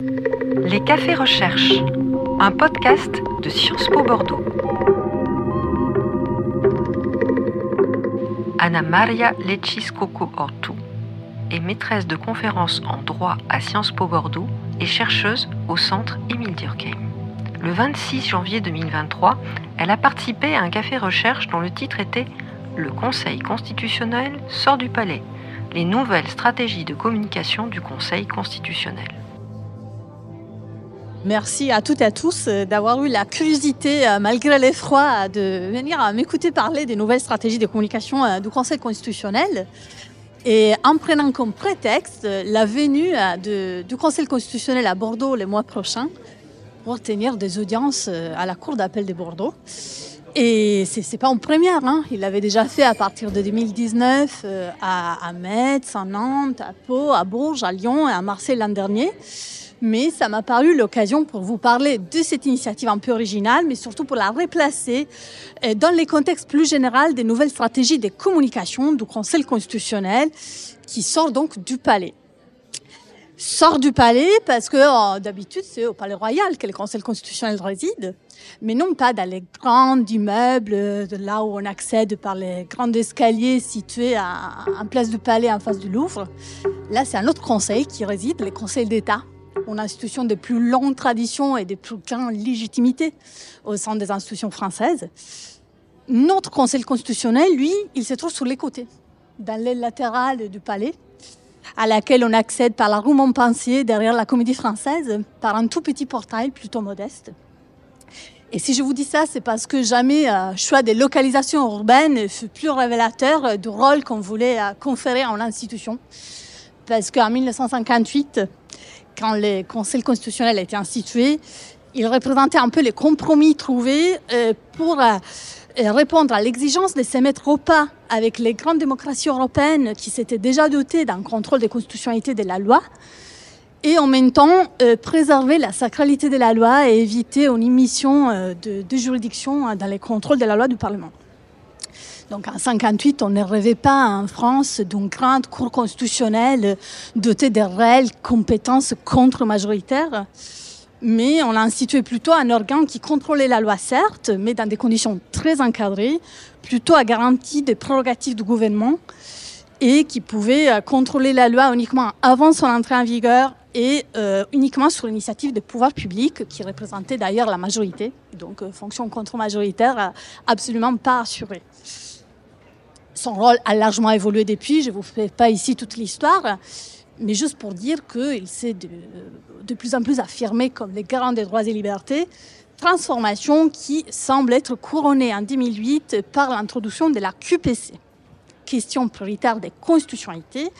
Les Cafés Recherche, un podcast de Sciences Po Bordeaux. Anna Maria Lecis-Coco Ortu est maîtresse de conférences en droit à Sciences Po Bordeaux et chercheuse au centre Émile Durkheim. Le 26 janvier 2023, elle a participé à un café recherche dont le titre était Le Conseil constitutionnel sort du palais, les nouvelles stratégies de communication du Conseil constitutionnel. Merci à toutes et à tous euh, d'avoir eu la curiosité, euh, malgré l'effroi, de venir m'écouter parler des nouvelles stratégies de communication euh, du Conseil constitutionnel. Et en prenant comme prétexte la venue du Conseil constitutionnel à Bordeaux le mois prochain pour tenir des audiences à la Cour d'appel de Bordeaux. Et ce n'est pas en première, hein. il l'avait déjà fait à partir de 2019 à, à Metz, à Nantes, à Pau, à Bourges, à Lyon et à Marseille l'an dernier mais ça m'a paru l'occasion pour vous parler de cette initiative un peu originale, mais surtout pour la replacer euh, dans les contextes plus généraux des nouvelles stratégies de communication du Conseil constitutionnel qui sort donc du palais. Sort du palais parce que oh, d'habitude c'est au palais royal que le Conseil constitutionnel réside, mais non pas dans les grands immeubles, de là où on accède par les grands escaliers situés à, en place du palais en face du Louvre. Là c'est un autre conseil qui réside, le Conseil d'État une institution de plus longue tradition et de plus grande légitimité au sein des institutions françaises. Notre Conseil constitutionnel, lui, il se trouve sur les côtés, dans l'aile latérale du palais, à laquelle on accède par la rue Montpensier, derrière la Comédie Française, par un tout petit portail plutôt modeste. Et si je vous dis ça, c'est parce que jamais le euh, choix des localisations urbaines fut plus révélateur du rôle qu'on voulait euh, conférer en l'institution. Parce qu'en 1958, quand le Conseil constitutionnel a été institué, il représentait un peu les compromis trouvés euh, pour euh, répondre à l'exigence de se mettre au pas avec les grandes démocraties européennes qui s'étaient déjà dotées d'un contrôle de constitutionnalité de la loi et en même temps euh, préserver la sacralité de la loi et éviter une émission de, de juridiction dans les contrôles de la loi du Parlement. Donc en 58, on ne rêvait pas en France d'une grande cour constitutionnelle dotée de réelles compétences contre-majoritaires, mais on a institué plutôt un organe qui contrôlait la loi, certes, mais dans des conditions très encadrées, plutôt à garantie des prérogatives du gouvernement et qui pouvait euh, contrôler la loi uniquement avant son entrée en vigueur et euh, uniquement sur l'initiative des pouvoirs publics, qui représentait d'ailleurs la majorité, donc euh, fonction contre-majoritaire absolument pas assurée. Son rôle a largement évolué depuis, je ne vous fais pas ici toute l'histoire, mais juste pour dire qu'il s'est de, de, plus en plus affirmé comme les garants des droits et libertés, transformation qui semble être couronnée en 2008 par l'introduction de la QPC, question prioritaire des constitutionnalités,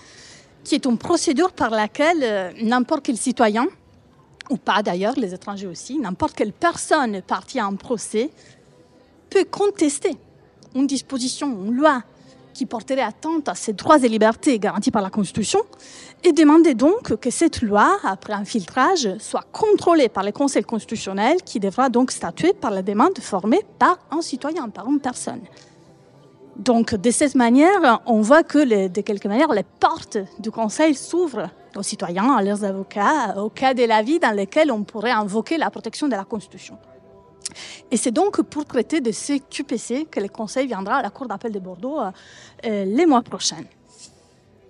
qui est une procédure par laquelle euh, n'importe quel citoyen, ou pas d'ailleurs, les étrangers aussi, n'importe quelle personne partie à un procès peut contester une disposition, une loi qui porterait atteinte à ses droits et libertés garantis par la Constitution et demandait donc que cette loi, après un filtrage, soit contrôlée par le Conseil constitutionnel qui devra donc statuer par la demande formée par un citoyen, par une personne. Donc, de cette manière, on voit que, de quelque manière, les portes du Conseil s'ouvrent aux citoyens, à leurs avocats, au cas de la vie dans lequel on pourrait invoquer la protection de la Constitution. Et c'est donc pour traiter de ces QPC que le Conseil viendra à la Cour d'appel de Bordeaux euh, les mois prochains.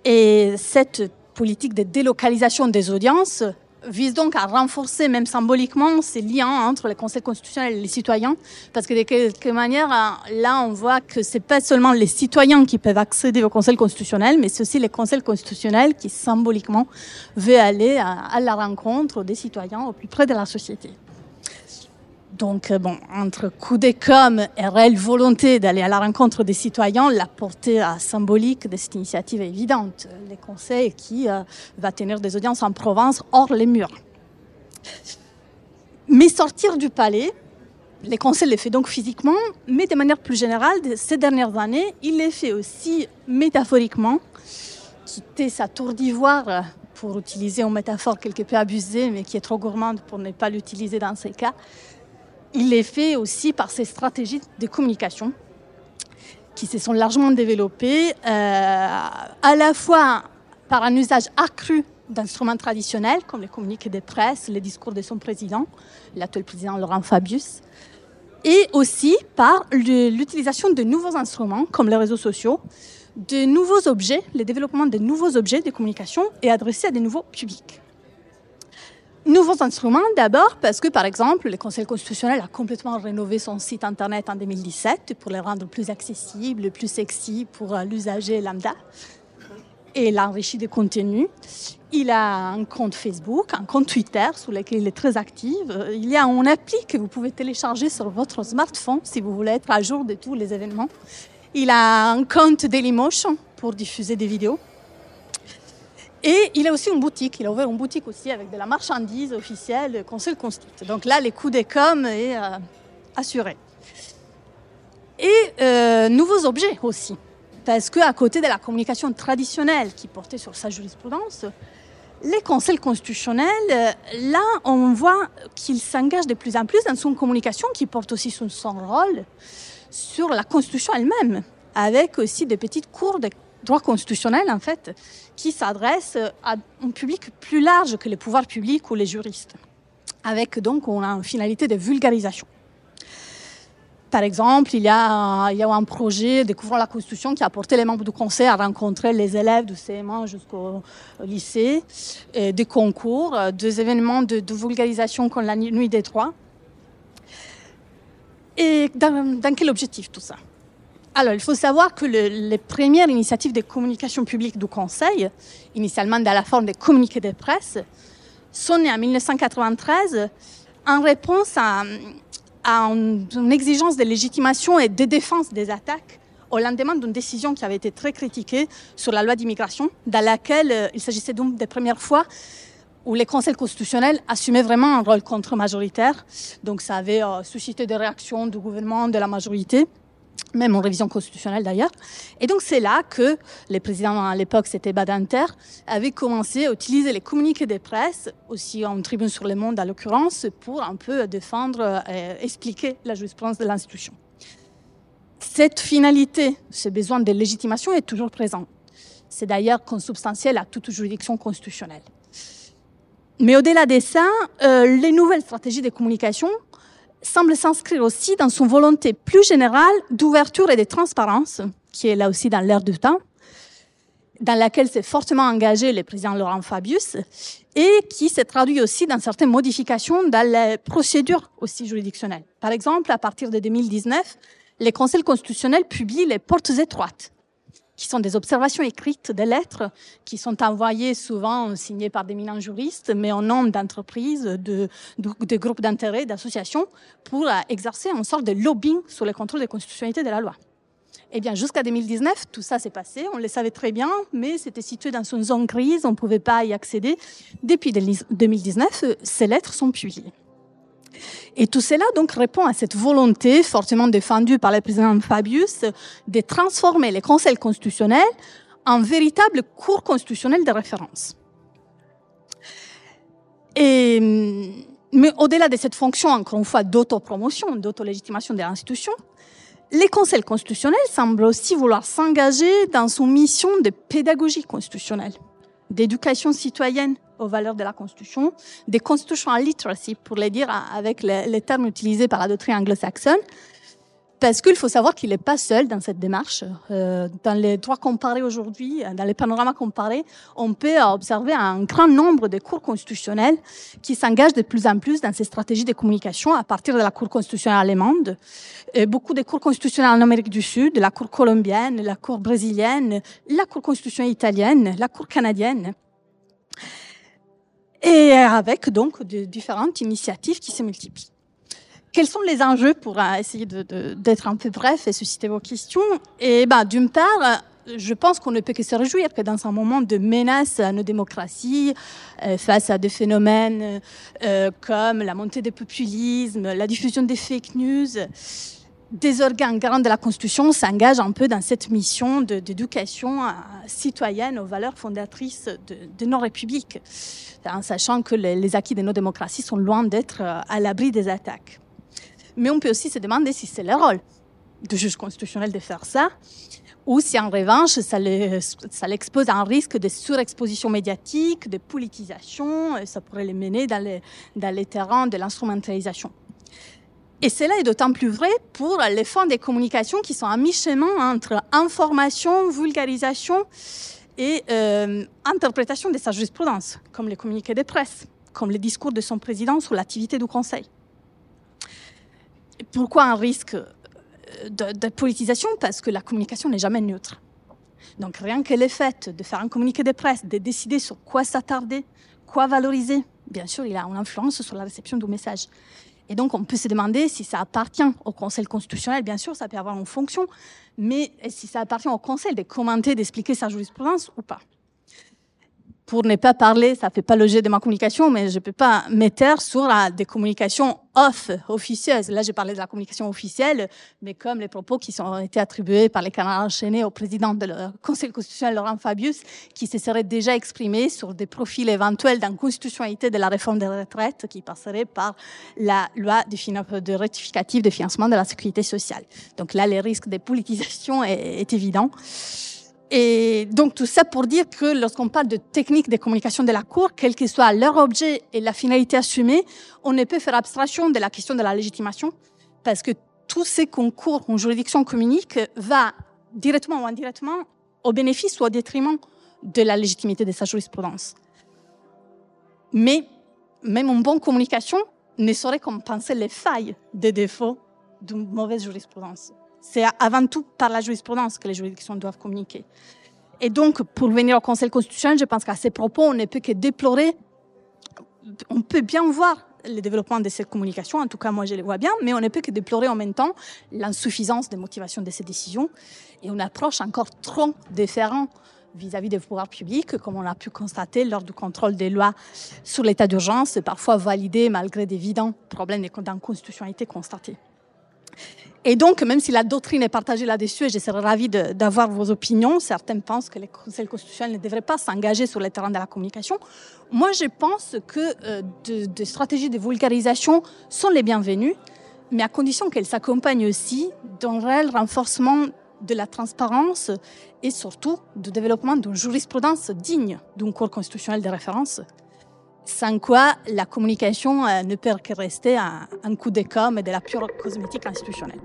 Et cette politique de délocalisation des audiences vise donc à renforcer même symboliquement ces liens entre le Conseil constitutionnel et les citoyens, parce que de quelque manière, là, on voit que c'est pas seulement les citoyens qui peuvent accéder au Conseil constitutionnel, mais c'est aussi le Conseil constitutionnel qui symboliquement veut aller à la rencontre des citoyens au plus près de la société. Donc, euh, bon, entre coup de com et réelle volonté d'aller à la rencontre des citoyens, la portée symbolique de cette initiative est évidente. Les conseils qui euh, va tenir des audiences en province hors les murs. Mais sortir du palais, les conseils les fait donc physiquement, mais de manière plus générale, ces dernières années, il les fait aussi métaphoriquement, quitter sa tour d'ivoire pour utiliser une métaphore quelque peu abusée, mais qui est trop gourmande pour ne pas l'utiliser dans ces cas, il est fait aussi par ces stratégies de communication qui se sont largement développées, euh, à la fois par un usage accru d'instruments traditionnels comme les communiqués de presse, les discours de son président, l'actuel président Laurent Fabius, et aussi par l'utilisation de nouveaux instruments comme les réseaux sociaux, de nouveaux objets, le développement de nouveaux objets de communication et adressés à des nouveaux publics. Nouveaux instruments d'abord parce que par exemple le Conseil constitutionnel a complètement rénové son site internet en 2017 pour le rendre plus accessible, plus sexy pour l'usager lambda et l'a enrichi de contenu. Il a un compte Facebook, un compte Twitter sur lequel il est très actif. Il y a une appli que vous pouvez télécharger sur votre smartphone si vous voulez être à jour de tous les événements. Il a un compte Dailymotion pour diffuser des vidéos. Et il a aussi une boutique. Il a ouvert une boutique aussi avec de la marchandise officielle Conseil Constitue. Donc là, les coûts des com est euh, assuré. Et euh, nouveaux objets aussi. Parce qu'à côté de la communication traditionnelle qui portait sur sa jurisprudence, les conseils constitutionnels, euh, là, on voit qu'il s'engage de plus en plus dans son communication qui porte aussi son rôle sur la Constitution elle-même, avec aussi des petites cours de droit constitutionnel, en fait, qui s'adressent à un public plus large que les pouvoirs publics ou les juristes, avec donc une finalité de vulgarisation. Par exemple, il y, a, il y a un projet Découvrons la Constitution qui a porté les membres du Conseil à rencontrer les élèves du CM1 jusqu'au lycée, des concours, des événements de, de vulgarisation comme la Nuit des Trois. Et dans quel objectif tout ça? Alors, il faut savoir que le, les premières initiatives de communication publique du Conseil, initialement dans la forme des communiqués de presse, sont nées en 1993 en réponse à, une, exigence de légitimation et de défense des attaques au lendemain d'une décision qui avait été très critiquée sur la loi d'immigration, dans laquelle euh, il s'agissait donc des premières fois où les conseils constitutionnels assumaient vraiment un rôle contre-majoritaire. Donc ça avait euh, suscité des réactions du gouvernement, de la majorité même en révision constitutionnelle d'ailleurs. Et donc c'est là que les présidents à l'époque, c'était Badinter, avaient commencé à utiliser les communiqués de presse, aussi en tribune sur le monde à l'occurrence, pour un peu défendre, euh, expliquer la jurisprudence de l'institution. Cette finalité, ce besoin de légitimation est toujours présent. C'est d'ailleurs consubstantiel à toute juridiction constitutionnelle. Mais au-delà de ça, euh, les nouvelles stratégies de communication semble s'inscrire aussi dans son volonté plus générale d'ouverture et de transparence, qui est là aussi dans l'air du temps, dans laquelle s'est fortement engagé le président Laurent Fabius, et qui s'est traduit aussi dans certaines modifications dans les procédures aussi juridictionnelles. Par exemple, à partir de 2019, les conseils constitutionnels publient les portes étroites, qui sont des observations écrites des lettres qui sont envoyées souvent signées par d'éminents juristes, mais en nom d'entreprises, de, groupes d'intérêt, d'associations, pour euh, exercer une sorte de lobbying sur le contrôle de constitutionnalité de la loi. Eh bien, jusqu'à 2019, tout ça s'est passé. On le savait très bien, mais c'était situé dans une zone grise. On ne pouvait pas y accéder. Depuis 2019, ces lettres sont publiées. Et tout cela donc répond à cette volonté fortement défendue par le président Fabius de transformer les conseils constitutionnels en véritable cours constitutionnel de référence. Mais au-delà de cette fonction, encore une fois, d'autopromotion, d'autolégitimation de l'institution, les conseils constitutionnels semblent aussi vouloir s'engager dans son mission de pédagogie constitutionnelle, d'éducation citoyenne aux valeurs de la Constitution, des constitutional literacy, pour les dire avec les, les termes utilisés par la doctrine anglo-saxonne, parce qu'il faut savoir qu'il n'est pas seul dans cette démarche. Euh, dans les droits comparés aujourd'hui, dans les panoramas comparés, on peut observer un grand nombre de cours constitutionnels qui s'engagent de plus en plus dans ces stratégies de communication à partir de la Cour constitutionnelle allemande, et beaucoup de cours constitutionnels en Amérique du Sud, la Cour colombienne, la Cour brésilienne, la Cour constitutionnelle italienne, la Cour canadienne et avec donc de différentes initiatives qui se multiplient. Quels sont les enjeux pour euh, essayer d'être un peu bref et susciter vos questions? Et ben, d'une part, je pense qu'on ne peut que se réjouir que dans un moment de menace à nos démocraties, euh, face à des phénomènes euh, comme la montée des populismes, la diffusion des fake news, des organes garants de la Constitution s'engagent un peu dans cette mission d'éducation euh, citoyenne aux valeurs fondatrices de, nos républiques, en sachant que les, acquis de nos démocraties sont loin d'être euh, à l'abri des attaques. Mais on peut aussi se demander si c'est le rôle de juge constitutionnel de faire ça, ou si en revanche ça l'expose à un risque de surexposition médiatique, de politisation, et ça pourrait les mener dans les, dans terrains de l'instrumentalisation. Et cela est d'autant plus vrai pour les fonds des communications qui sont à mi-chemin entre information, vulgarisation et euh, interprétation de sa jurisprudence, comme les communiqués de presse, comme les discours de son président sur l'activité du Conseil. Pourquoi un risque de, politisation? Parce que la communication n'est jamais neutre. Donc rien que le fait de faire un communiqué de presse, de décider sur quoi s'attarder, quoi valoriser, bien sûr, il a une influence sur la réception du message. Et donc, on peut se demander si ça appartient au Conseil constitutionnel. Bien sûr, ça peut avoir une fonction, mais si ça appartient au Conseil de commenter, d'expliquer sa jurisprudence ou pas? Pour ne pas parler, ça fait pas l'objet de ma communication, mais je peux pas m'éteindre sur des communications off, officieuses. Là, j'ai parlé de la communication officielle, mais comme les propos qui ont été attribués par les canards enchaînés au président du Conseil constitutionnel, Laurent Fabius, qui se serait déjà exprimé sur des profils éventuels d'inconstitutionnalité de la réforme des retraites qui passerait par la loi de, de de financement de la sécurité sociale. Donc là, le risque de politisation est évident. Et donc tout ça pour dire que lorsqu'on parle de techniques de communication de la Cour, quel que soit leur objet et la finalité assumée, on ne peut faire abstraction de la question de la légitimation, parce que tous ces concours en juridiction communique va directement ou indirectement au bénéfice ou au détriment de la légitimité de sa jurisprudence. Mais même une bonne communication ne saurait compenser les failles des défauts d'une mauvaise jurisprudence. C'est avant tout par la jurisprudence que les juridictions doivent communiquer. Et donc, pour venir au Conseil constitutionnel, je pense qu'à ces propos, on ne peut que déplorer, on peut bien voir le développement de cette communication, en tout cas moi je le vois bien, mais on ne peut que déplorer en même temps l'insuffisance des motivations de ces décisions et une approche encore trop différente vis-à-vis des pouvoirs publics, comme on a pu constater lors du contrôle des lois sur l'état d'urgence, parfois validé malgré d'évidents problèmes d'inconstitutionnalité constatés. Et donc, même si la doctrine est partagée là-dessus, et je serais ravie d'avoir vos opinions, certains pensent que les conseils constitutionnels ne devraient pas s'engager sur le terrain de la communication. Moi, je pense que euh, des stratégies de vulgarisation sont les bienvenues, mais à condition qu'elles s'accompagnent aussi d'un réel renforcement de la transparence et surtout du développement d'une jurisprudence digne d'un cours constitutionnel de référence sans quoi la communication euh, ne peut que rester un, coup de com' et de la pure cosmétique institutionnelle.